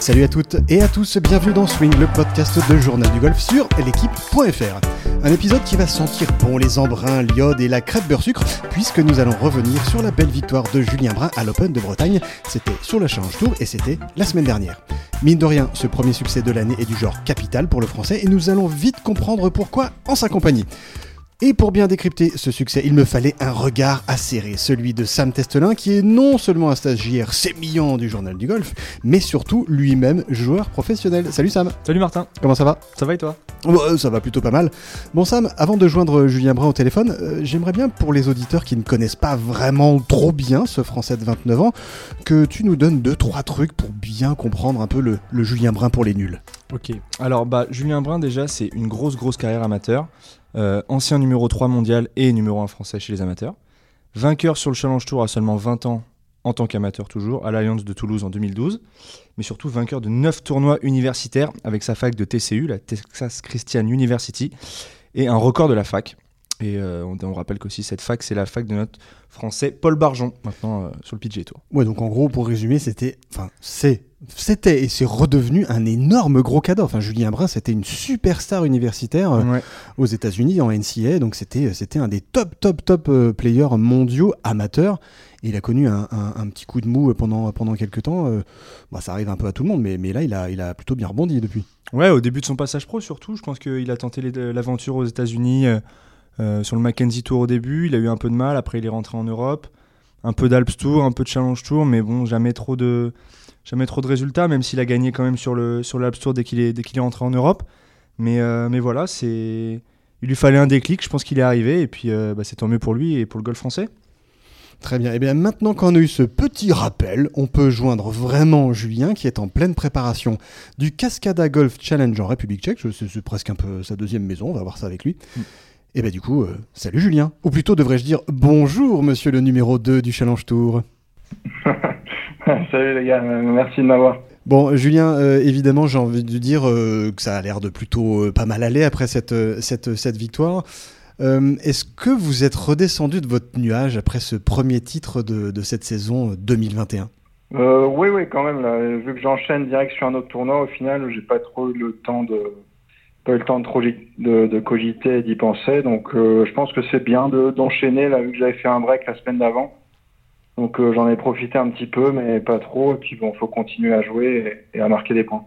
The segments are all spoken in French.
Salut à toutes et à tous, bienvenue dans Swing, le podcast de Journal du Golf sur l'équipe.fr. Un épisode qui va sentir bon les embruns, l'iode et la crêpe beurre sucre, puisque nous allons revenir sur la belle victoire de Julien Brun à l'Open de Bretagne. C'était sur le Challenge Tour et c'était la semaine dernière. Mine de rien, ce premier succès de l'année est du genre capital pour le français et nous allons vite comprendre pourquoi en sa compagnie. Et pour bien décrypter ce succès, il me fallait un regard acéré, celui de Sam Testelin, qui est non seulement un stagiaire sémillant du journal du golf, mais surtout lui-même joueur professionnel. Salut Sam Salut Martin Comment ça va? Ça va et toi? Oh, Ça va plutôt pas mal. Bon Sam, avant de joindre Julien Brun au téléphone, euh, j'aimerais bien pour les auditeurs qui ne connaissent pas vraiment trop bien ce Français de 29 ans, que tu nous donnes deux trois trucs pour bien comprendre un peu le, le Julien Brun pour les nuls. Ok, alors bah Julien Brun déjà c'est une grosse grosse carrière amateur. Euh, ancien numéro 3 mondial et numéro 1 français chez les amateurs. Vainqueur sur le Challenge Tour à seulement 20 ans en tant qu'amateur toujours, à l'Alliance de Toulouse en 2012, mais surtout vainqueur de 9 tournois universitaires avec sa fac de TCU, la Texas Christian University, et un record de la fac. Et euh, on, rappelle qu'aussi cette fac, c'est la fac de notre français Paul Barjon, maintenant euh, sur le PGA Tour. Ouais, donc en gros, pour résumer, c'était, enfin, c'est, c'était et c'est redevenu un énorme gros cadeau. Enfin, Julien Brun, c'était une superstar universitaire euh, aux États-Unis en NCA, donc c'était, c'était un des top, top, top players mondiaux amateurs. il a connu un, petit coup de mou pendant, pendant quelques temps. bah, ça arrive un peu à tout le monde, mais, mais là, il a, il a plutôt bien rebondi depuis. Ouais, au début de son passage pro, surtout, je pense qu'il a tenté l'aventure aux États-Unis. Euh, sur le Mackenzie Tour au début, il a eu un peu de mal. Après, il est rentré en Europe. Un peu d'Alps Tour, un peu de Challenge Tour, mais bon, jamais trop de, jamais trop de résultats, même s'il a gagné quand même sur le sur l'Alps Tour dès qu'il est, dès qu'il est rentré en Europe. Mais, euh, mais voilà, c'est il lui fallait un déclic, je pense qu'il est arrivé, et puis euh, bah, c'est tant mieux pour lui et pour le golf français. Très bien. Et eh bien maintenant qu'on a eu ce petit rappel, on peut joindre vraiment Julien qui est en pleine préparation du Cascada Golf Challenge en République tchèque. C'est presque un peu sa deuxième maison, on va voir ça avec lui. Mm. Et eh bien du coup, euh, salut Julien. Ou plutôt devrais-je dire bonjour monsieur le numéro 2 du Challenge Tour. salut les gars, merci de m'avoir. Bon, Julien, euh, évidemment, j'ai envie de dire euh, que ça a l'air de plutôt pas mal aller après cette, cette, cette victoire. Est-ce que vous êtes redescendu de votre nuage après ce premier titre de, de cette saison 2021 Oui, oui, quand même. vu que j'enchaîne direct sur un autre tournoi, au final, j'ai pas trop eu le temps de, pas eu le temps de, cogiter et d'y penser. Donc euh, je pense que c'est bien d'enchaîner, là, vu que j'avais fait un break la semaine d'avant. Donc euh, j'en ai profité un petit peu, mais pas trop. Et puis bon, faut continuer à jouer et, à marquer des points.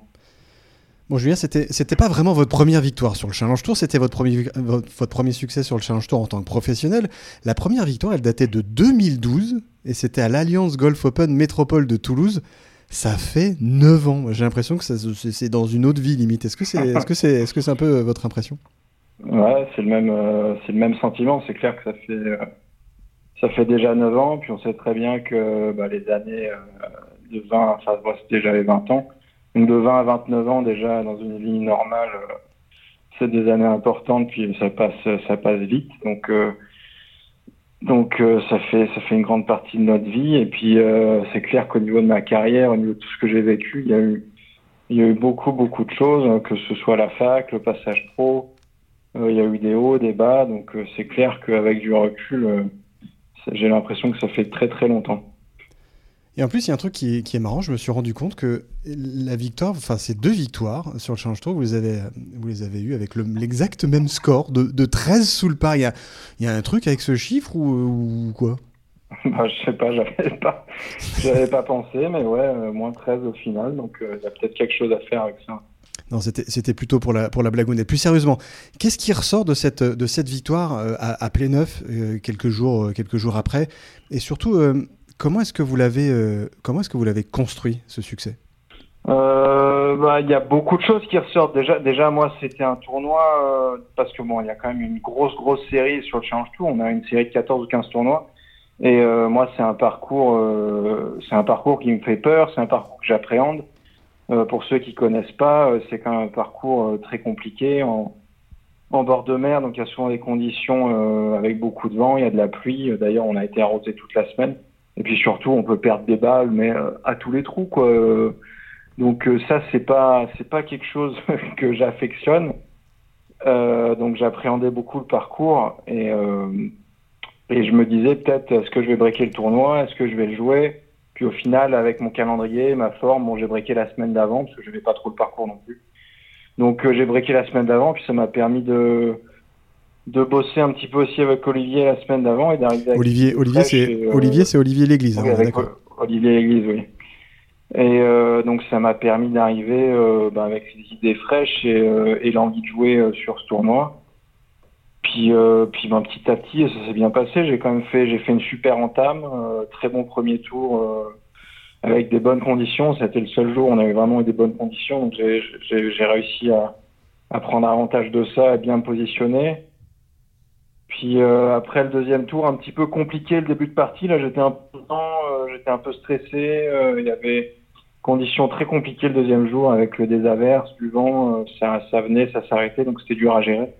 Bon, Julien, c'était, c'était pas vraiment votre première victoire sur le Challenge Tour, c'était votre premier, votre, premier succès sur le Challenge Tour en tant que professionnel. La première victoire, elle datait de 2012 et c'était à l'Alliance Golf Open Métropole de Toulouse ça fait 9 ans. J'ai l'impression que c'est dans une autre vie limite. Est-ce que c'est est -ce que est -ce c'est un peu euh, votre impression? Ouais, c'est le, même, euh, le même sentiment. C'est clair que ça fait, euh, ça fait déjà 9 ans. Puis on sait très bien que bah, les années de 20, enfin, moi déjà les 20 ans. Donc de 20 à 29 ans déjà dans une vie normale, c'est des années importantes. Puis ça passe, ça passe vite. Donc donc euh, ça fait ça fait une grande partie de notre vie et puis euh, c'est clair qu'au niveau de ma carrière, au niveau de tout ce que j'ai vécu, il y a eu il y a eu beaucoup beaucoup de choses, hein, que ce soit la fac, le passage pro, euh, il y a eu des hauts, des bas, donc c'est clair qu'avec du recul, j'ai l'impression que ça fait très très longtemps. Et en plus, il y a un truc qui est, marrant, je me suis rendu compte que la victoire, enfin ces deux victoires sur le Challenge Tour, vous les avez, vous les avez eues avec l'exact même score de, de, 13 sous le par. Il y, a, il y a un truc avec ce chiffre ou, ou quoi? Bah, Je sais pas, j'avais pas, j'avais pas pensé, mais ouais, euh, moins 13 au final, donc euh, il y a peut-être quelque chose à faire avec ça. Non, c'était plutôt pour la, pour la blagounette. Plus sérieusement, qu'est-ce qui ressort de cette, de cette victoire euh, à, à Pléneuf quelques, jours, quelques jours après? Et surtout, Comment est-ce que vous l'avez euh, comment est-ce que vous l'avez construit ce succès? Euh, bah, il y a beaucoup de choses qui ressortent. Déjà, déjà moi, c'était un tournoi euh, parce que bon, il y a quand même une grosse, grosse série sur le Challenge Tour. On a une série de 14 ou 15 tournois. Et moi, c'est un parcours, c'est un parcours qui me fait peur. C'est un parcours que j'appréhende. pour ceux qui connaissent pas, c'est quand même un parcours très compliqué en, en bord de mer. Donc, il y a souvent des conditions avec beaucoup de vent. Il y a de la pluie. D'ailleurs, on a été arrosé toute la semaine. Et puis surtout, on peut perdre des balles, mais euh, à tous les trous, quoi. Donc euh, ça, c'est pas, c'est pas quelque chose que j'affectionne. Euh, donc j'appréhendais beaucoup le parcours et et je me disais peut-être est-ce que je vais breaker le tournoi, est-ce que je vais le jouer? Puis au final, avec mon calendrier, ma forme, bon, j'ai breaké la semaine d'avant parce que je n'avais pas trop le parcours non plus. Donc j'ai breaké la semaine d'avant, puis ça m'a permis de de bosser un petit peu aussi avec Olivier la semaine d'avant et d'arriver. Olivier, Olivier, c'est Olivier, c'est Olivier l'Église. Oui, hein, Olivier l'Église, oui. Et euh, donc ça m'a permis d'arriver euh, bah, avec des idées fraîches et, euh, et l'envie de jouer sur ce tournoi. Puis, puis ben, petit à petit, ça s'est bien passé. J'ai quand même fait, j'ai fait une super entame, très bon premier tour avec des bonnes conditions. C'était le seul jour où on avait vraiment eu des bonnes conditions, donc j'ai réussi à, à, prendre avantage de ça, à bien me positionner. Puis après le deuxième tour, un petit peu compliqué le début de partie. Là, j'étais un peu, j'étais un peu stressé. Il y avait Conditions très compliquées le deuxième jour avec des averses, du vent, euh, ça, ça venait, ça s'arrêtait, donc c'était dur à gérer.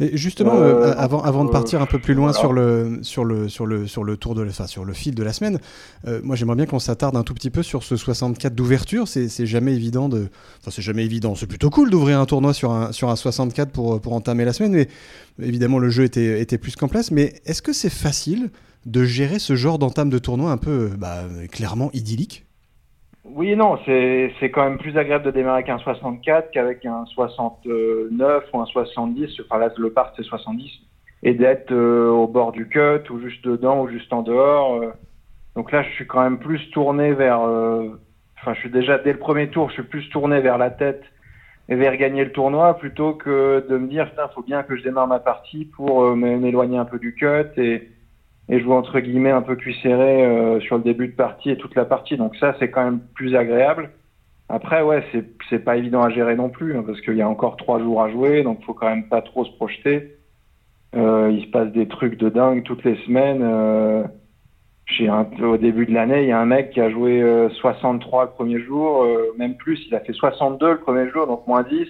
Mais justement, euh, euh, avant, avant de partir un peu plus loin sur, le, sur, le, sur, le, sur le tour de, enfin, sur le fil de la semaine, moi j'aimerais bien qu'on s'attarde un tout petit peu sur ce 64 d'ouverture. C'est jamais évident de, enfin c'est jamais évident. C'est plutôt cool d'ouvrir un tournoi sur un, sur un 64 pour, pour entamer la semaine, mais évidemment le jeu était, était plus qu'en place. Mais est-ce que c'est facile de gérer ce genre d'entame de tournoi un peu bah, clairement idyllique? Oui non, c'est quand même plus agréable de démarrer avec un 64 qu'avec un 69 ou un 70. Enfin là, le part c'est 70. Et d'être euh, au bord du cut ou juste dedans ou juste en dehors. Euh. Donc là, je suis quand même plus tourné vers. Euh, enfin, je suis déjà dès le premier tour, je suis plus tourné vers la tête et vers gagner le tournoi plutôt que de me dire, putain, faut bien que je démarre ma partie pour m'éloigner un peu du cut et et vois entre guillemets un peu cuit serré euh, sur le début de partie et toute la partie. Donc ça, c'est quand même plus agréable. Après, ouais, c'est c'est pas évident à gérer non plus hein, parce qu'il y a encore trois jours à jouer, donc faut quand même pas trop se projeter. Euh, il se passe des trucs de dingue toutes les semaines. Euh, un, au début de l'année, il y a un mec qui a joué 63 le premier jour, même plus. Il a fait 62 le premier jour, donc moins 10. Et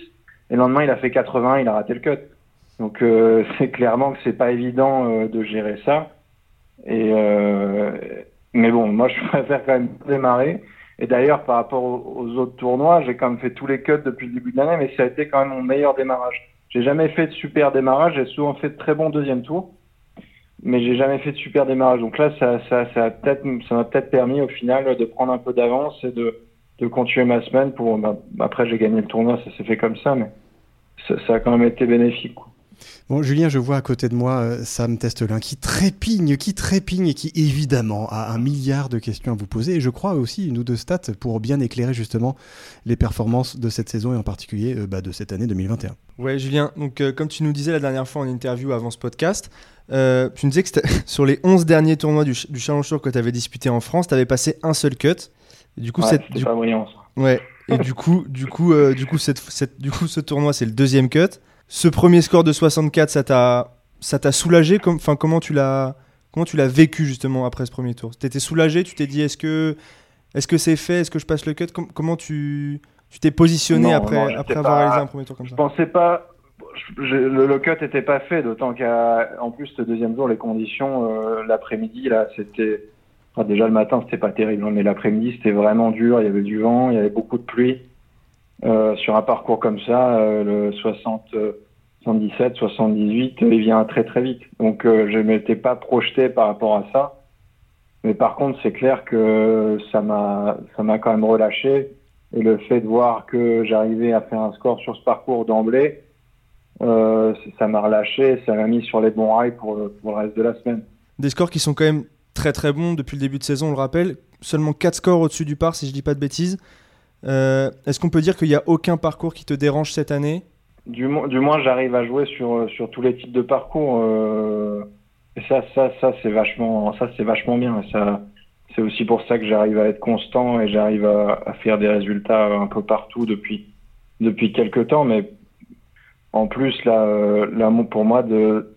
le lendemain, il a fait 80, il a raté le cut. Donc c'est clairement que c'est pas évident de gérer ça. Et euh, mais bon, moi je préfère quand même démarrer. Et d'ailleurs, par rapport aux, autres tournois, j'ai quand même fait tous les cuts depuis le début de l'année, mais ça a été quand même mon meilleur démarrage. J'ai jamais fait de super démarrage, j'ai souvent fait de très bons deuxième tours, mais j'ai jamais fait de super démarrage. Donc là, ça, ça, ça, peut-être, ça m'a peut-être permis au final de prendre un peu d'avance et de, de continuer ma semaine. Pour, bah, après, j'ai gagné le tournoi, ça s'est fait comme ça, mais ça, ça a quand même été bénéfique. Quoi. Bon, Julien, je vois à côté de moi euh, Sam Testelin qui trépigne, qui trépigne et qui évidemment a un milliard de questions à vous poser. Et je crois aussi une ou deux stats pour bien éclairer justement les performances de cette saison et en particulier euh, bah, de cette année 2021. Ouais, Julien, donc euh, comme tu nous disais la dernière fois en interview avant ce podcast, tu nous disais que sur les 11 derniers tournois du, Challenge Tour que tu avais disputé en France, tu avais passé un seul cut. Et du coup, c'est pas brillant. Ouais, et du coup, du coup, du coup, cette, du coup, ce tournoi, c'est le deuxième cut. Ce premier score de 64, ça t'a, ça t'a soulagé Enfin, comment tu l'as, comment tu l'as vécu justement après ce premier tour? T'étais soulagé Tu t'es dit, est-ce que, est-ce que c'est fait? Est-ce que je passe le cut? Comment tu, tu t'es positionné après, après avoir réalisé un premier tour comme ça? Je pensais pas. le, cut n'était pas fait, d'autant qu'en plus, ce deuxième jour, les conditions, euh, l'après-midi, là, c'était. déjà le matin, c'était pas terrible, hein, mais l'après-midi, c'était vraiment dur. Il y avait du vent, il y avait beaucoup de pluie. Euh, sur un parcours comme ça, euh, le 60, 77, 78, il vient très très vite. Donc euh, je ne m'étais pas projeté par rapport à ça. Mais par contre, c'est clair que ça m'a ça m'a quand même relâché. Et le fait de voir que j'arrivais à faire un score sur ce parcours d'emblée, euh, ça m'a relâché, ça m'a mis sur les bons rails pour, le reste de la semaine. Des scores qui sont quand même très très bons depuis le début de saison, on le rappelle. Seulement 4 scores au-dessus du par, si je dis pas de bêtises. Euh, est-ce qu'on peut dire qu'il n'y a aucun parcours qui te dérange cette année? Du, du, moins, j'arrive à jouer sur, sur tous les types de parcours. Euh, et ça, ça, ça c'est vachement, ça, vachement bien. C'est aussi pour ça que j'arrive à être constant et j'arrive à, faire des résultats un peu partout depuis, depuis quelques temps. Mais en plus, là, euh, pour moi, de,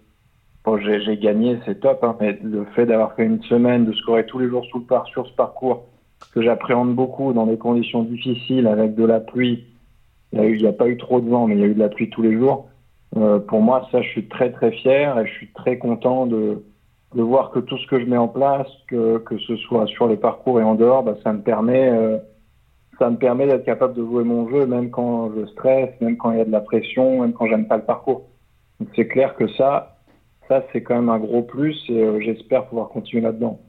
j'ai, gagné, c'est top. Hein, mais le fait d'avoir fait une semaine, de scorer tous les jours sous le sur ce parcours, que j'appréhende beaucoup dans des conditions difficiles avec de la pluie. Il n'y a, pas eu trop de vent, mais il y a eu de la pluie tous les jours. Euh, pour moi, ça, je suis très très fier et je suis très content de, voir que tout ce que je mets en place, que, que ce soit sur les parcours et en dehors, bah, ça me permet, euh, permet d'être capable de jouer mon jeu, même quand je stresse, même quand il y a de la pression, même quand j'aime pas le parcours. c'est clair que ça, ça c'est quand même un gros plus et euh, j'espère pouvoir continuer là-dedans.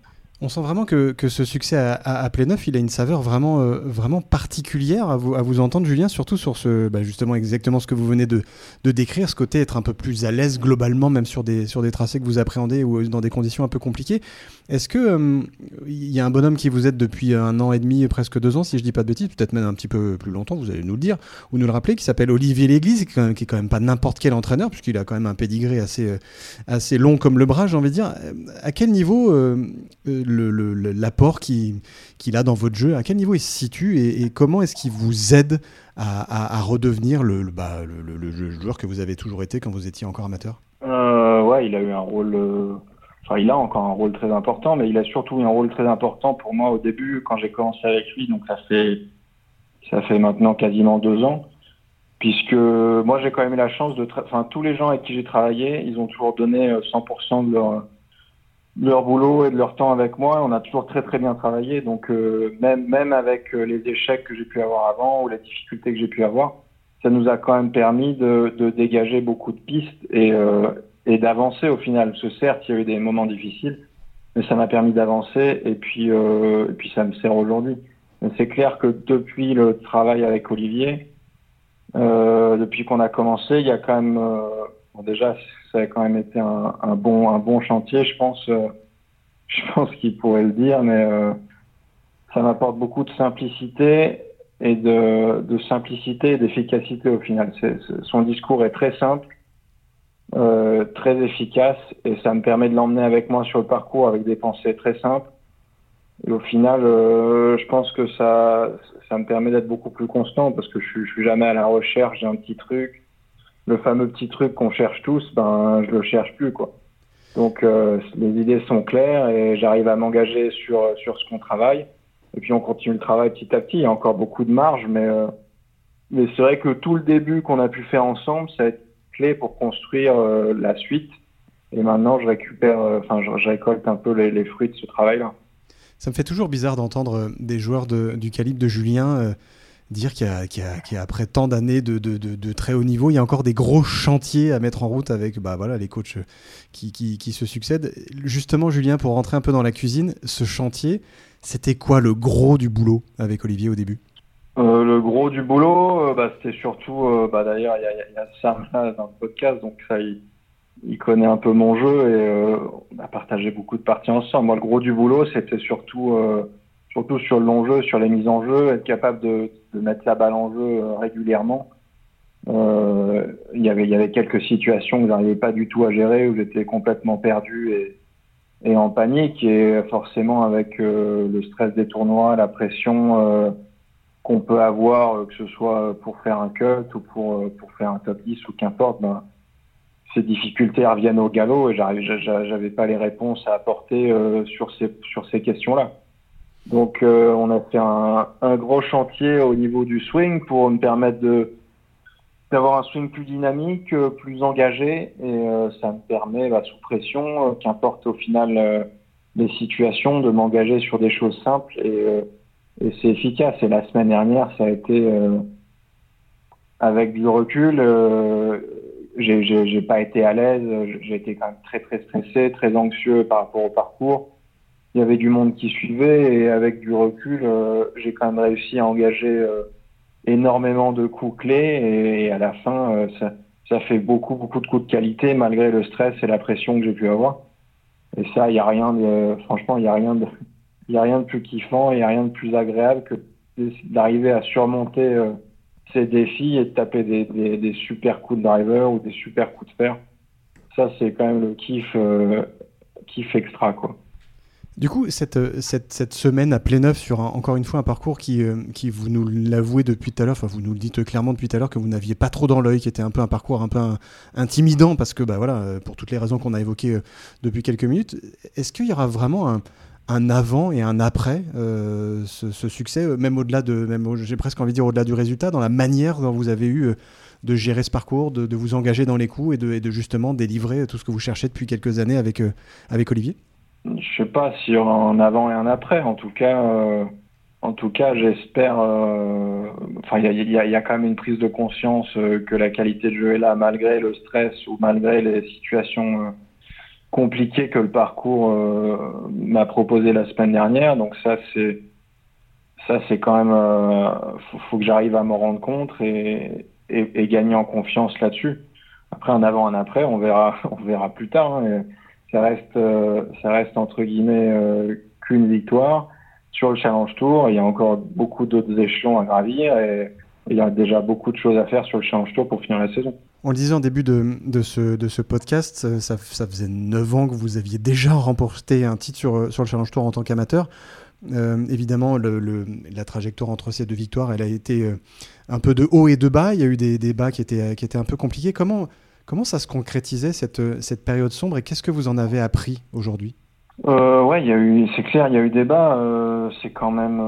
On sent vraiment que, ce succès à, à, Pléneuf, il a une saveur vraiment, euh, particulière à vous, à entendre, Julien, surtout sur ce, bah, justement exactement ce que vous venez de, décrire, ce côté être un peu plus à l'aise globalement, même sur des, sur des tracés que vous appréhendez ou dans des conditions un peu compliquées. Est-ce que euh, il y a un bonhomme qui vous aide depuis un an et demi, presque deux ans, si je dis pas de bêtises, peut-être même un petit peu plus longtemps, vous allez nous le dire, ou nous le rappeler, qui s'appelle Olivier Léglise, qui, est quand même pas n'importe quel entraîneur, puisqu'il a quand même un pédigré assez, euh, assez long comme le bras, j'ai envie de dire. À quel niveau l'apport qu'il a dans votre jeu, à quel niveau il se situe et, comment est-ce qu'il vous aide à, redevenir bah, le, le, joueur que vous avez toujours été quand vous étiez encore amateur? Euh, Ouais, il a eu un rôle. Il a encore un rôle très important, mais il a surtout eu un rôle très important pour moi au début quand j'ai commencé avec lui. Donc ça fait ça fait maintenant quasiment deux ans puisque moi j'ai quand même eu la chance de, enfin tous les gens avec qui j'ai travaillé, ils ont toujours donné 100% euh, de leur leur boulot et de leur temps avec moi. On a toujours très très bien travaillé. Donc euh, même même avec euh, les échecs que j'ai pu avoir avant ou les difficultés que j'ai pu avoir, ça nous a quand même permis de, de dégager beaucoup de pistes et, et d'avancer au final. Parce que certes, il y a eu des moments difficiles, mais ça m'a permis d'avancer et puis et puis ça me sert aujourd'hui. C'est clair que depuis le travail avec Olivier, depuis qu'on a commencé, il y a quand même bon, déjà ça a quand même été un, bon, un bon chantier, je pense. Euh, je pense qu'il pourrait le dire, mais euh, ça m'apporte beaucoup de simplicité et de, simplicité d'efficacité au final. Son discours est très simple, euh, très efficace, et ça me permet de l'emmener avec moi sur le parcours avec des pensées très simples. Et au final, euh, je pense que ça, ça me permet d'être beaucoup plus constant parce que je je suis jamais à la recherche d'un petit truc le fameux petit truc qu'on cherche tous, ben je le cherche plus quoi. Donc euh, les idées sont claires et j'arrive à m'engager sur sur ce qu'on travaille. Et puis on continue le travail petit à petit. Il y a encore beaucoup de marge, mais euh, mais c'est vrai que tout le début qu'on a pu faire ensemble, ça a été clé pour construire euh, la suite. Et maintenant, je récupère, enfin, je, récolte un peu les, fruits de ce travail-là. Ça me fait toujours bizarre d'entendre des joueurs du calibre de Julien dire qu'après tant d'années de, très haut niveau, il y a encore des gros chantiers à mettre en route avec bah, les coachs qui, se succèdent. Justement, Julien, pour rentrer un peu dans la cuisine, ce chantier, c'était quoi le gros du boulot avec Olivier au début? Euh, le gros du boulot, euh, bah, c'était surtout, euh, bah, d'ailleurs, il y, a, Sam là dans le podcast, donc ça, il, connaît un peu mon jeu et on a partagé beaucoup de parties ensemble. Moi, le gros du boulot, c'était surtout surtout sur le long jeu, sur les mises en jeu, être capable de, de mettre la balle en jeu régulièrement. Il y avait, il y avait quelques situations où j'arrivais pas du tout à gérer, où j'étais complètement perdu et, et en panique. Et forcément, avec le stress des tournois, la pression qu'on peut avoir, que ce soit pour faire un cut ou pour, pour faire un top 10 ou qu'importe, ben, ces difficultés reviennent au galop et j'avais pas les réponses à apporter sur ces, sur ces questions-là. Donc euh, on a fait un, un, gros chantier au niveau du swing pour me permettre de d'avoir un swing plus dynamique, euh, plus engagé, et euh, ça me permet, bah, sous pression, qu'importe au final les situations, de m'engager sur des choses simples, et, et c'est efficace. Et la semaine dernière, ça a été, avec du recul, j'ai pas été à l'aise, j'ai été quand même très très stressé, très anxieux par rapport au parcours il y avait du monde qui suivait et avec du recul, euh, j'ai quand même réussi à engager euh, énormément de coups clés et, à la fin, euh, ça, ça, fait beaucoup, beaucoup de coups de qualité malgré le stress et la pression que j'ai pu avoir. Et ça, il y a rien de, franchement, il y a rien de, il y a rien de plus kiffant, il y a rien de plus agréable que d'arriver à surmonter ces défis et de taper des, super coups de driver ou des super coups de fer. Ça, c'est quand même le kiff, kiff extra, quoi. Du coup, cette, cette, cette, semaine à Pléneuf sur encore une fois un parcours qui, euh, qui vous nous l'avouez depuis tout à l'heure, enfin vous nous le dites clairement depuis tout à l'heure que vous n'aviez pas trop dans l'œil, qui était un peu un parcours un peu intimidant parce que bah voilà, euh, pour toutes les raisons qu'on a évoquées euh, depuis quelques minutes. Est-ce qu'il y aura vraiment un, un, avant et un après ce, succès, même au-delà de, même j'ai presque envie de dire au-delà du résultat, dans la manière dont vous avez eu de gérer ce parcours, de, vous engager dans les coups et de, justement délivrer tout ce que vous cherchez depuis quelques années avec, avec Olivier? Je sais pas si en avant et un après. En tout cas, euh, en tout cas, j'espère. Euh, enfin, il y a, quand même une prise de conscience euh, que la qualité de jeu est là malgré le stress ou malgré les situations compliqué que le parcours m'a proposé la semaine dernière. Donc ça, c'est ça, c'est quand même, faut, faut, que j'arrive à m'en rendre compte et, et, gagner en confiance là-dessus. Après, en avant, en après, on verra, on verra plus tard. Hein, ça reste, ça reste entre guillemets qu'une victoire sur le Challenge Tour. Il y a encore beaucoup d'autres échelons à gravir et il y a déjà beaucoup de choses à faire sur le Challenge Tour pour finir la saison. On le disait en début de, de, ce, de ce, podcast, euh, ça, faisait 9 ans que vous aviez déjà remporté un titre sur, euh, le Challenge Tour en tant qu'amateur. Euh, évidemment, la trajectoire entre ces deux victoires, elle a été un peu de haut et de bas. Il y a eu des, des bas qui étaient, qui étaient un peu compliqués. Comment, comment ça se concrétisait cette, cette période sombre et qu'est-ce que vous en avez appris aujourd'hui? Euh, ouais, il y a eu, c'est clair, il y a eu débat. Euh, c'est quand même,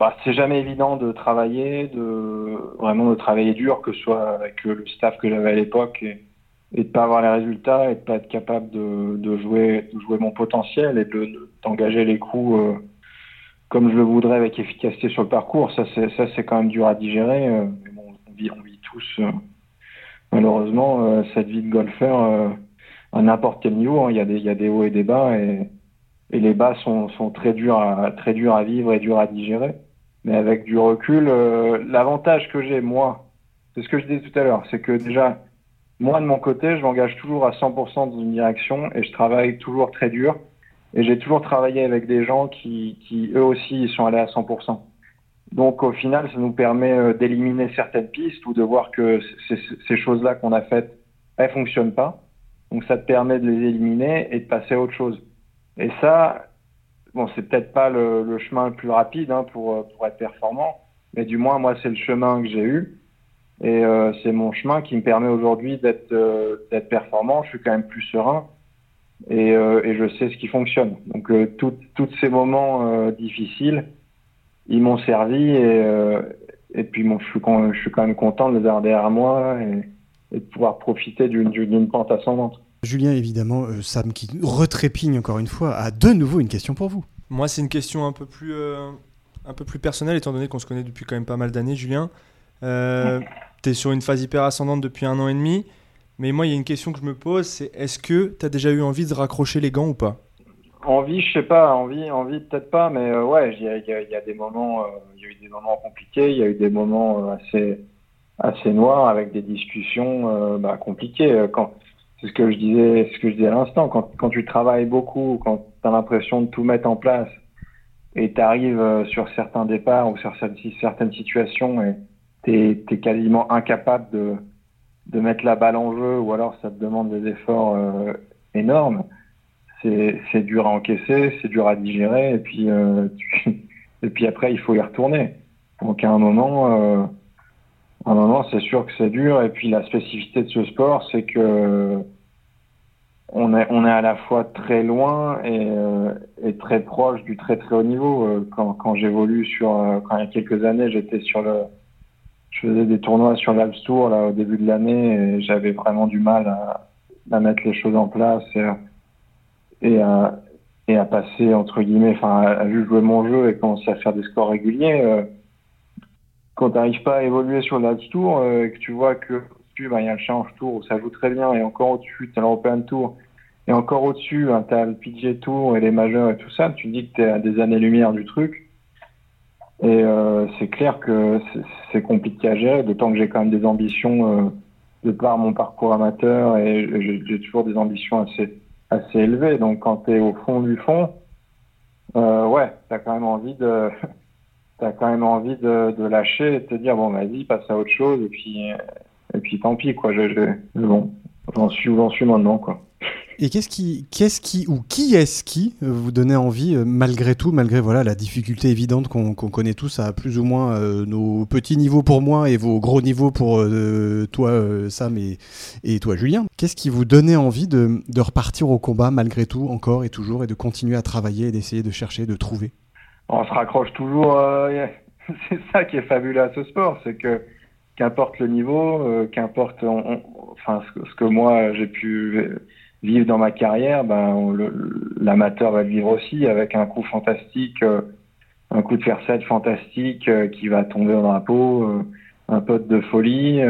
bah, c'est jamais évident de travailler, de vraiment de travailler dur, que ce soit avec le staff que j'avais à l'époque et, et de pas avoir les résultats et de pas être capable de, jouer, de jouer mon potentiel et de d'engager les coups euh, comme je le voudrais avec efficacité sur le parcours. Ça, c'est ça, c'est quand même dur à digérer. Euh, mais bon, on vit, on vit tous malheureusement cette vie de golfeur à n'importe quel niveau. Hein. Il, y a des, hauts et des bas et, les bas sont, très, à, très durs à vivre et durs à digérer. Mais avec du recul, euh, l'avantage que j'ai, moi, c'est ce que je disais tout à l'heure, c'est que déjà, moi de mon côté, je m'engage toujours à 100% dans une direction et je travaille toujours très dur. Et j'ai toujours travaillé avec des gens qui, qui, eux aussi, sont allés à 100%. Donc au final, ça nous permet euh, d'éliminer certaines pistes ou de voir que ces choses-là qu'on a faites, elles fonctionnent pas. Donc ça te permet de les éliminer et de passer à autre chose. Et ça, bon, c'est peut-être pas le, le, chemin le plus rapide hein, pour, pour être performant, mais du moins moi c'est le chemin que j'ai eu et euh, c'est mon chemin qui me permet aujourd'hui d'être euh, d'être performant. Je suis quand même plus serein et, euh, et je sais ce qui fonctionne. Donc euh, tous ces moments euh, difficiles, ils m'ont servi et, euh, et puis bon, je suis quand, je suis quand même content de les avoir derrière moi et, et de pouvoir profiter d'une pente ascendante. Julien, évidemment, euh, Sam qui retrépigne encore une fois, a de nouveau une question pour vous. Moi, c'est une question un peu plus, euh, un peu plus personnelle, étant donné qu'on se connaît depuis quand même pas mal d'années, Julien. Euh, tu es sur une phase hyper ascendante depuis un an et demi, mais moi, il y a une question que je me pose, c'est est-ce que tu as déjà eu envie de raccrocher les gants ou pas? Envie, je sais pas, envie, envie peut-être pas, mais euh, ouais, il y, y, y a, des moments, il y a eu des moments compliqués, il y a eu des moments assez assez noir avec des discussions euh, bah, compliquées. Quand c'est ce que je disais, ce que je disais à l'instant, quand, quand tu travailles beaucoup, quand tu as l'impression de tout mettre en place et tu arrives euh, sur certains départs ou sur certaines situations et tu es, quasiment incapable de, de mettre la balle en jeu ou alors ça te demande des efforts euh, énormes, c'est dur à encaisser, c'est dur à digérer et puis, euh, et puis après il faut y retourner. Donc à un moment, un moment, c'est sûr que c'est dur. Et puis la spécificité de ce sport, c'est que on est, on est à la fois très loin et, euh, et très proche du très très haut niveau. Euh, quand, quand j'évolue sur, euh, quand il y a quelques années, j'étais sur le, je faisais des tournois sur l'Alps Tour là au début de l'année et j'avais vraiment du mal à, à, mettre les choses en place et, à, et à passer entre guillemets, enfin à, à jouer mon jeu et commencer à faire des scores réguliers. Euh, quand tu n'arrives pas à évoluer sur le Tour euh, que tu vois que bah, il y a le Challenge Tour où ça joue très bien et encore au-dessus, tu as l'European Tour et encore au-dessus, hein, tu as le PGA Tour et les majeurs et tout ça, tu dis que tu es à des années-lumière du truc. Et euh, c'est clair que c'est compliqué à gérer, d'autant que j'ai quand même des ambitions euh, de par mon parcours amateur et j'ai toujours des ambitions assez, assez élevées. Donc quand tu es au fond du fond, euh, ouais, tu as quand même envie de t'as quand même envie de, lâcher et de te dire bon vas-y passe à autre chose et puis et puis tant pis quoi je, je bon j'en suis où j'en suis maintenant quoi et qu'est-ce qui, qu'est-ce qui, ou qui est-ce qui euh, vous donnait envie, euh, malgré tout, malgré voilà la difficulté évidente qu'on qu connaît tous à plus ou moins euh, nos petits niveaux pour moi et vos gros niveaux pour toi, Sam et, et toi, Julien. Qu'est-ce qui vous donnait envie de, de repartir au combat malgré tout, encore et toujours, et de continuer à travailler et d'essayer de chercher, de trouver? On se raccroche toujours. Euh, c'est ça qui est fabuleux à ce sport, c'est que qu'importe le niveau, euh, qu'importe, enfin ce, que moi j'ai pu vivre dans ma carrière, ben l'amateur va le vivre aussi avec un coup fantastique, euh, un coup de fer fantastique qui va tomber dans la peau, euh, un pote de folie.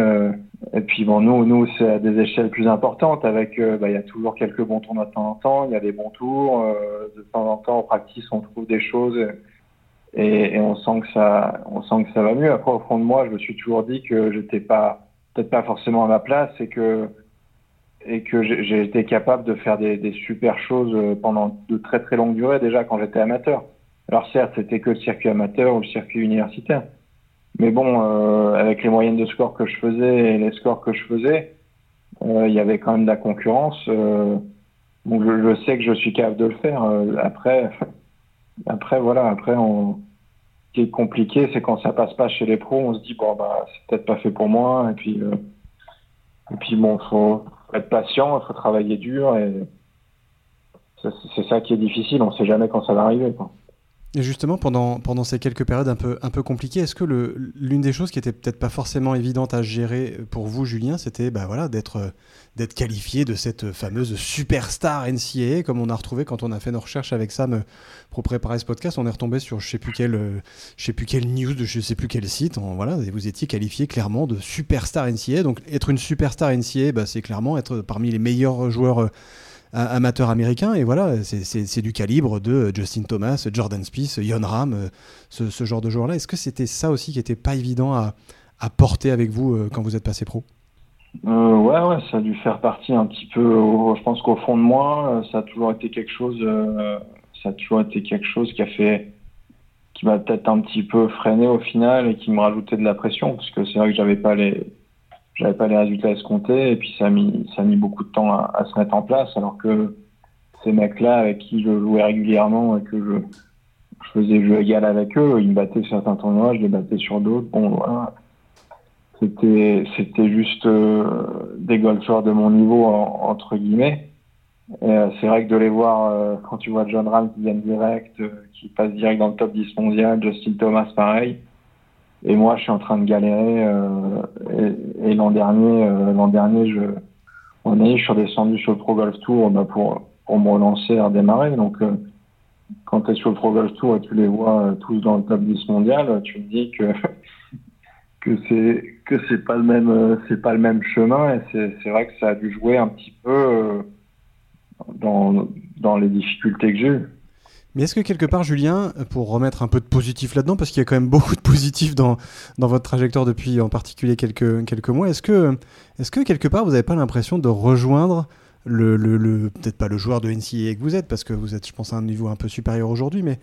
Et puis bon, nous, nous c'est à des échelles plus importantes. Avec, euh, bah, il y a toujours quelques bons tournois de temps en temps. Il y a des bons tours. Euh, de temps en temps, en practice, on trouve des choses et, on sent que ça, on sent que ça va mieux. Après, au fond de moi, je me suis toujours dit que j'étais pas, peut-être pas forcément à ma place et que et que j'ai été capable de faire des, des, super choses pendant de très très longues durées déjà quand j'étais amateur. Alors certes, c'était que le circuit amateur ou le circuit universitaire. Mais bon, euh, avec les moyennes de score que je faisais et les scores que je faisais, euh, il y avait quand même de la concurrence. Euh, donc je, sais que je suis capable de le faire. Euh, après, après voilà, après on, ce qui est compliqué, c'est quand ça passe pas chez les pros, on se dit bon bah c'est peut-être pas fait pour moi. Et puis euh, et puis bon, faut être patient, il faut travailler dur et c'est ça qui est difficile. On sait jamais quand ça va arriver. Quoi. Et justement, pendant, pendant ces quelques périodes un peu, un peu compliquées, est-ce que l'une des choses qui était peut-être pas forcément évidente à gérer pour vous, Julien, c'était bah, voilà, d'être d'être qualifié de cette fameuse superstar NCAA, comme on a retrouvé quand on a fait nos recherches avec Sam pour préparer ce podcast. On est retombé sur je sais je sais plus quel news de je sais plus quel site. On, voilà, vous étiez qualifié clairement de superstar NCAA. Donc être une superstar NCAA, bah, c'est clairement être parmi les meilleurs joueurs amateur américain. Et voilà, c'est du calibre de Justin Thomas, Jordan Spieth, Yon Ram, euh, ce, genre de joueurs-là. Est-ce que c'était ça aussi qui n'était pas évident à, porter avec vous euh, quand vous êtes passé pro? Euh, ouais, ouais, ça a dû faire partie un petit peu. Je pense qu'au fond de moi, euh, ça a toujours été quelque chose. Euh, ça a toujours été quelque chose qui a fait, qui m'a peut-être un petit peu freiné au final et qui me rajoutait de la pression parce que c'est vrai que j'avais pas les, j'avais pas les résultats escomptés et puis ça a mis, ça a mis beaucoup de temps à, se mettre en place alors que ces mecs-là avec qui je jouais régulièrement et que je, faisais jeu égal avec eux, ils me battaient sur certains tournois, je les battais sur d'autres. Bon, c'était c'était juste euh, des golfeurs de mon niveau en, entre guillemets. Euh, c'est vrai que de les voir euh, quand tu vois John Ram qui vient direct, qui passe direct dans le top 10 mondial, Justin Thomas pareil. Et moi, je suis en train de galérer. et, et l'an dernier, l'an dernier, je, on est, je suis redescendu sur le Pro Golf Tour bah, pour pour me relancer redémarrer. Donc quand tu es sur le Pro Golf Tour et tu les vois tous dans le top 10 mondial, tu te dis que que c'est que c'est pas le même euh, c'est pas le même chemin et c'est vrai que ça a dû jouer un petit peu euh, dans, dans les difficultés que j'ai eues. Mais est-ce que quelque part, Julien, pour remettre un peu de positif là-dedans, parce qu'il y a quand même beaucoup de positif dans, dans votre trajectoire depuis en particulier quelques, quelques mois, est-ce que, est que quelque part, vous n'avez pas l'impression de rejoindre le, le, peut-être pas le joueur de NCAA que vous êtes, parce que vous êtes, je pense, à un niveau un peu supérieur aujourd'hui, mais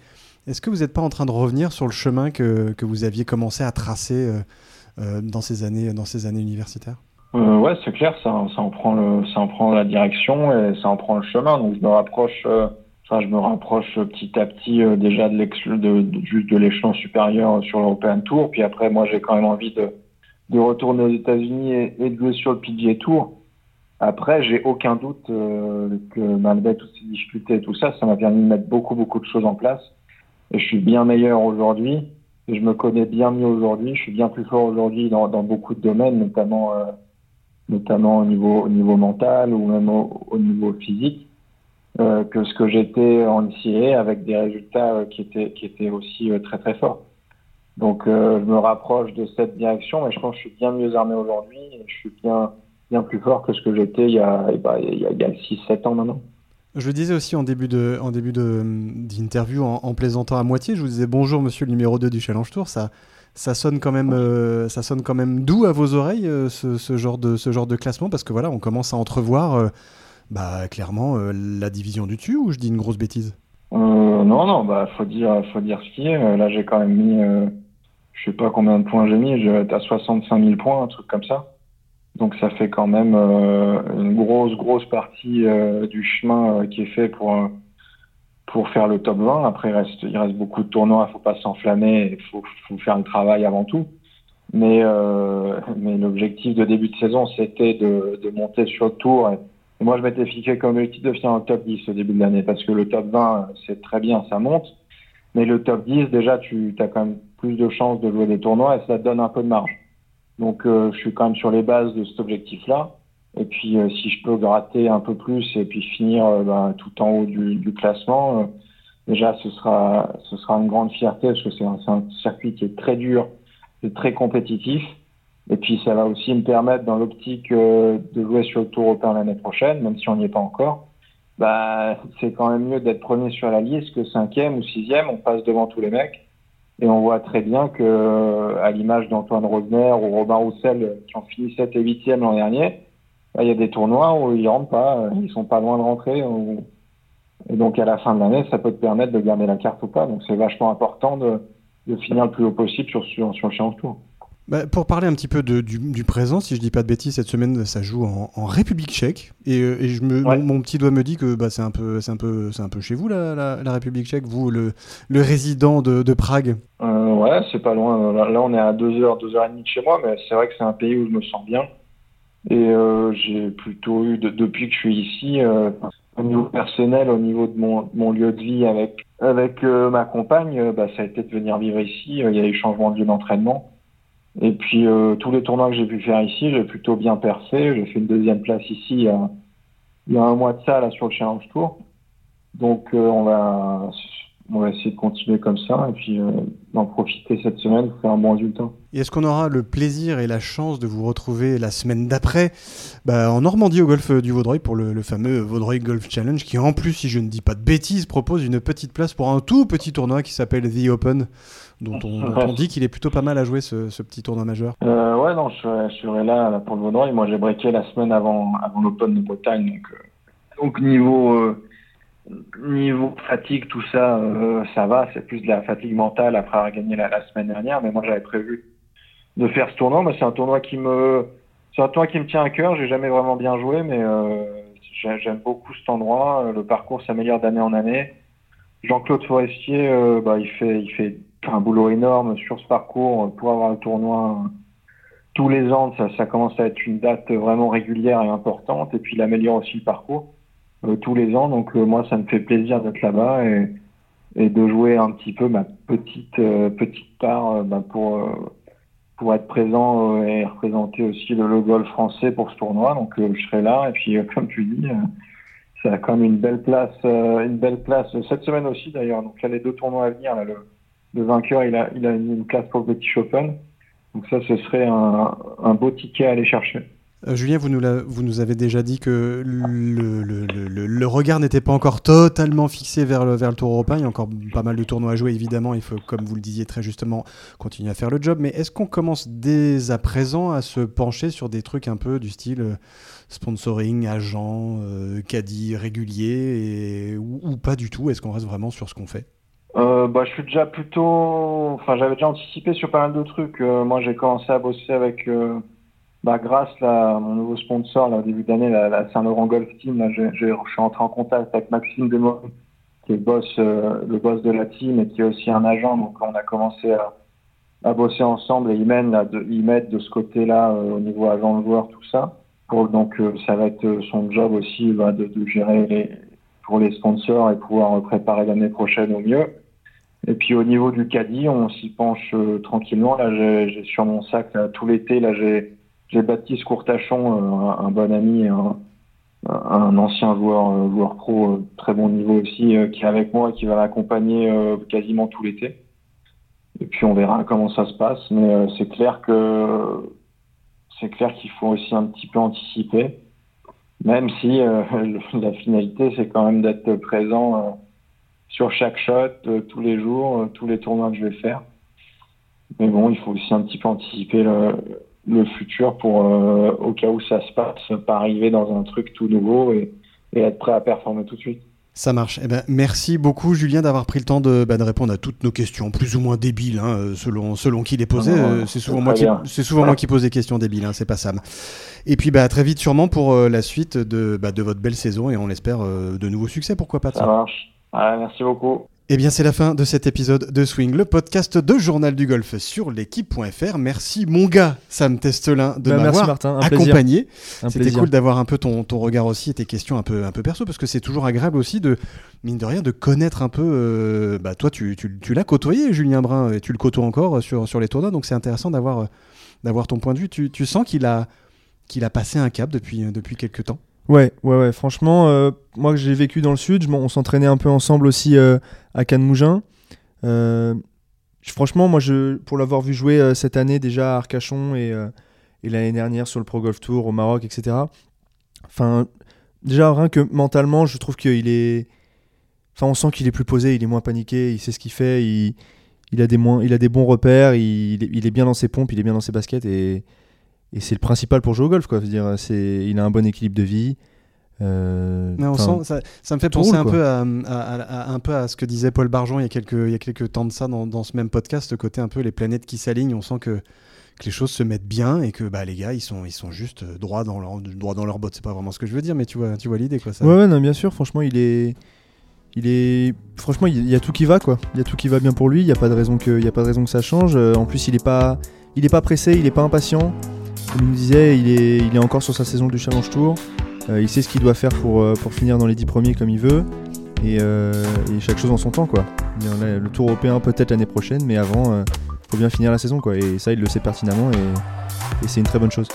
est-ce que vous n'êtes pas en train de revenir sur le chemin que, que vous aviez commencé à tracer euh, euh, dans, ces années, dans ces années universitaires? Euh, Ouais, c'est clair, ça, ça, en prend le, ça en prend la direction et ça en prend le chemin. Donc je me rapproche, euh, je me rapproche petit à petit euh, déjà de, de, juste de l'échelon supérieur sur l'European Tour. Puis après, moi, j'ai quand même envie de, de retourner aux États-Unis et, et, de jouer sur le PGA Tour. Après, j'ai aucun doute que malgré toutes ces difficultés et tout ça, ça m'a permis de mettre beaucoup, beaucoup de choses en place et je suis bien meilleur aujourd'hui. Je me connais bien mieux aujourd'hui. Je suis bien plus fort aujourd'hui dans, dans, beaucoup de domaines, notamment, euh, notamment au niveau, au niveau mental ou même au, au niveau physique, euh, que ce que j'étais en ICA avec des résultats euh, qui étaient, qui étaient aussi euh, très très forts. Donc je me rapproche de cette direction, mais je pense que je suis bien mieux armé aujourd'hui. Je suis bien, bien plus fort que ce que j'étais il y a, bah, il y a, il y a 6-7 ans maintenant. Je le disais aussi en début de, en début d'interview, en, en, plaisantant à moitié, je vous disais bonjour monsieur le numéro 2 du Challenge Tour. Ça, ça sonne quand même, ça sonne quand même doux à vos oreilles ce, ce, genre de, ce genre de classement parce que voilà, on commence à entrevoir bah, clairement la division du dessus ou je dis une grosse bêtise? Non, non, bah faut dire, faut dire ce qui est. Là, j'ai quand même mis, je sais pas combien de points j'ai mis, être à 65 000 points, un truc comme ça. Donc ça fait quand même euh, une grosse, grosse partie euh, du chemin euh, qui est fait pour, pour faire le top 20. Après, il reste, il reste beaucoup de tournois, il faut pas s'enflammer, il faut, faut, faire le travail avant tout. Mais, mais l'objectif de début de saison, c'était de, de, monter sur le tour. Et moi, je m'étais fixé comme objectif de finir en top 10 au début de l'année, parce que le top 20, c'est très bien, ça monte. Mais le top 10, déjà, tu as quand même plus de chances de jouer des tournois et ça te donne un peu de marge. Donc euh, je suis quand même sur les bases de cet objectif-là. Et puis euh, si je peux gratter un peu plus et puis finir ben, tout en haut du, du classement, euh, déjà ce sera ce sera une grande fierté parce que c'est un, un, circuit qui est très dur, et très compétitif. Et puis ça va aussi me permettre dans l'optique de jouer sur le Tour européen l'année prochaine, même si on n'y est pas encore. Bah, c'est quand même mieux d'être premier sur la liste que cinquième ou sixième. On passe devant tous les mecs. Et on voit très bien que, à l'image d'Antoine Rosner ou Robin Roussel, qui ont fini 7 et 8e l'an dernier, bah, il y a des tournois où ils rentrent pas, ils sont pas loin de rentrer. Et donc, à la fin de l'année, ça peut te permettre de garder la carte ou pas. Donc, c'est vachement important de, de, finir le plus haut possible sur, sur, sur le Tour. Bah, pour parler un petit peu de, du, du, présent, si je dis pas de bêtises, cette semaine ça joue en, en République tchèque et, euh, et je me, ouais. mon, mon, petit doigt me dit que bah, c'est un peu, c'est un peu, c'est un peu chez vous la, la, la, République tchèque, vous le, le résident de, de Prague? Euh, ouais, c'est pas loin. Là, on est à 2 heures, 2 heures et demie de chez moi, mais c'est vrai que c'est un pays où je me sens bien. Et euh, j'ai plutôt eu de, depuis que je suis ici, euh, au niveau personnel, au niveau de mon, mon lieu de vie avec avec ma compagne, bah, ça a été de venir vivre ici. Il y a eu changement de lieu d'entraînement. Et puis euh, tous les tournois que j'ai pu faire ici, j'ai plutôt bien percé. J'ai fait une deuxième place ici il y, a, un mois de ça là sur le Challenge Tour. Donc euh, on va on va essayer de continuer comme ça et puis euh, d'en profiter cette semaine pour faire un bon résultat. Et est-ce qu'on aura le plaisir et la chance de vous retrouver la semaine d'après? Bah, en Normandie au golf du Vaudreuil pour le, fameux Vaudreuil Golf Challenge qui en plus, si je ne dis pas de bêtises, propose une petite place pour un tout petit tournoi qui s'appelle The Open dont on, dont on dit qu'il est plutôt pas mal à jouer ce, ce petit tournoi majeur. Euh, ouais, non, je je serai là, pour le Vaudreuil. Moi, j'ai breaké la semaine avant, avant l'Open de Bretagne. Donc, euh, donc niveau, euh, niveau fatigue, tout ça, ça va. C'est plus de la fatigue mentale après avoir gagné la, la semaine dernière. Mais moi, j'avais prévu de faire ce tournoi. Mais c'est un tournoi qui me, c'est un tournoi qui me tient à cœur. J'ai jamais vraiment bien joué, mais j'aime beaucoup cet endroit. Le parcours s'améliore d'année en année. Jean-Claude Forestier, euh, bah, il fait, il fait un boulot énorme sur ce parcours pour avoir le tournoi tous les ans. Ça, commence à être une date vraiment régulière et importante. Et puis il améliore aussi le parcours euh, tous les ans. Donc euh, moi, ça me fait plaisir d'être là-bas et, de jouer un petit peu ma petite euh, petite part bah, pour pour être présent et représenter aussi le, le golf français pour ce tournoi. Donc je serai là. Et puis comme tu dis ça a quand même une belle place, une belle place cette semaine aussi d'ailleurs. Donc là, les deux tournois à venir, le vainqueur, il a, une place pour le British Open. Donc ça, ce serait un, beau ticket à aller chercher. Euh, Julien, vous nous, avez déjà dit que le, regard n'était pas encore totalement fixé vers le, vers Tour européen. Il y a encore pas mal de tournois à jouer, évidemment. Il faut, comme vous le disiez très justement, continuer à faire le job. Mais est-ce qu'on commence dès à présent à se pencher sur des trucs un peu du style euh, sponsoring, agent, euh, caddie régulier, ou, pas du tout? Est-ce qu'on reste vraiment sur ce qu'on fait? Euh, bah, je suis déjà plutôt. Enfin, j'avais déjà anticipé sur pas mal de trucs. Euh, moi, j'ai commencé à bosser avec euh, bah, grâce mon nouveau sponsor là, au début d'année, la, la Saint-Laurent Golf Team. Là, je, suis entré en contact avec Maxime Demont, qui est le boss, euh, le boss de la team et qui est aussi un agent. Donc, on a commencé à, à bosser ensemble et ils mènent, là, de, de ce côté-là euh, au niveau agent de joueur, tout ça. Pour, donc, euh, ça va être son job aussi bah, de, de gérer les, pour les sponsors et pouvoir préparer l'année prochaine au mieux. Et puis au niveau du caddie, on s'y penche euh, tranquillement. Là, j'ai sur mon sac tout l'été. Là, j'ai Baptiste Courtachon, euh, un, bon ami, un, un ancien joueur euh, joueur pro très bon niveau aussi, qui est avec moi et qui va l'accompagner quasiment tout l'été. Et puis on verra comment ça se passe. Mais c'est clair que c'est clair qu'il faut aussi un petit peu anticiper, même si la finalité c'est quand même d'être présent sur chaque shot, euh, tous les jours, euh, tous les tournois que je vais faire. Mais bon, il faut aussi un petit peu anticiper le, le futur pour, euh, au cas où ça se passe, pas arriver dans un truc tout nouveau et, et être prêt à performer tout de suite. Ça marche. Eh ben, merci beaucoup, Julien, d'avoir pris le temps de, bah, de, répondre à toutes nos questions, plus ou moins débiles, hein, selon, selon qui les posait. Euh, c'est souvent, moi qui, souvent moi qui pose des questions débiles, hein, c'est pas Sam. Et puis, bah, très vite, sûrement, pour euh, la suite de, bah, de votre belle saison, et on l'espère, euh, de nouveaux succès, pourquoi pas. Ça marche. Ah, merci beaucoup. Eh bien, c'est la fin de cet épisode de Swing, le podcast de Journal du Golf sur l'équipe.fr. Merci, mon gars, Sam Testelin, de bah, m'avoir accompagné. C'était cool d'avoir un peu ton, ton, regard aussi et tes questions un peu, un peu perso, parce que c'est toujours agréable aussi de, mine de rien, de connaître un peu. Euh, bah, toi, tu, tu, tu l'as côtoyé, Julien Brun, et tu le côtoies encore sur, sur les tournois, donc c'est intéressant d'avoir d'avoir ton point de vue. Tu, tu sens qu'il a, qu'il a passé un cap depuis, depuis quelques temps? Ouais, ouais, ouais. Franchement, euh, moi j'ai vécu dans le sud, on s'entraînait un peu ensemble aussi euh, à Cannes-Mougin. Euh, franchement, moi, pour l'avoir vu jouer cette année déjà à Arcachon et, l'année dernière sur le Pro Golf Tour au Maroc, etc. Enfin, déjà, rien que mentalement, je trouve qu'il est. Enfin, on sent qu'il est plus posé, il est moins paniqué, il sait ce qu'il fait, il, a des moins, il a des bons repères, il, il, est bien dans ses pompes, il est bien dans ses baskets et, et c'est le principal pour jouer au golf. Quoi. dire, c'est, il a un bon équilibre de vie. Euh, on sent, ça, ça, me fait penser un, peu à, un peu à ce que disait Paul Barjon il y a quelques, il y a quelques temps de ça dans, dans ce même podcast, le côté un peu les planètes qui s'alignent. On sent que que les choses se mettent bien et que bah, les gars ils sont, ils sont juste euh, droits dans leur, droit dans leur botte. C'est pas vraiment ce que je veux dire, mais tu vois, tu vois l'idée quoi. Ça. Ouais, ouais, non, bien sûr. Franchement, il est, il est, franchement, il y a tout qui va quoi. Il y a tout qui va bien pour lui. Il y a pas de raison que, il y a pas de raison que ça change. Euh, en plus, il est pas, il est pas pressé, il est pas impatient. Il nous disait, il est, il encore sur sa saison du Challenge Tour. Euh, il sait ce qu'il doit faire pour, pour finir dans les 10 premiers comme il veut. Et, chaque chose en son temps quoi. Le Tour européen peut-être l'année prochaine, mais avant faut bien finir la saison quoi. Et ça, il le sait pertinemment et c'est une très bonne chose.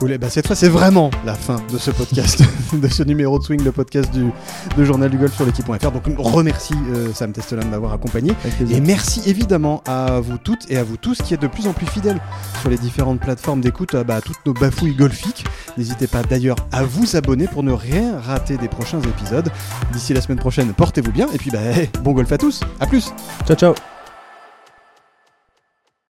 Bah cette fois c'est vraiment la fin de ce podcast, de ce numéro de Swing, le podcast du de Journal du Golf sur l'équipe.fr. Donc remercie euh, Sam Testolan de m'avoir accompagné. Et merci évidemment à vous toutes et à vous tous qui êtes de plus en plus fidèles sur les différentes plateformes d'écoute à bah, toutes nos bafouilles golfiques. N'hésitez pas d'ailleurs à vous abonner pour ne rien rater des prochains épisodes. D'ici la semaine prochaine, portez-vous bien et puis bah, bon golf à tous. À plus. Ciao ciao.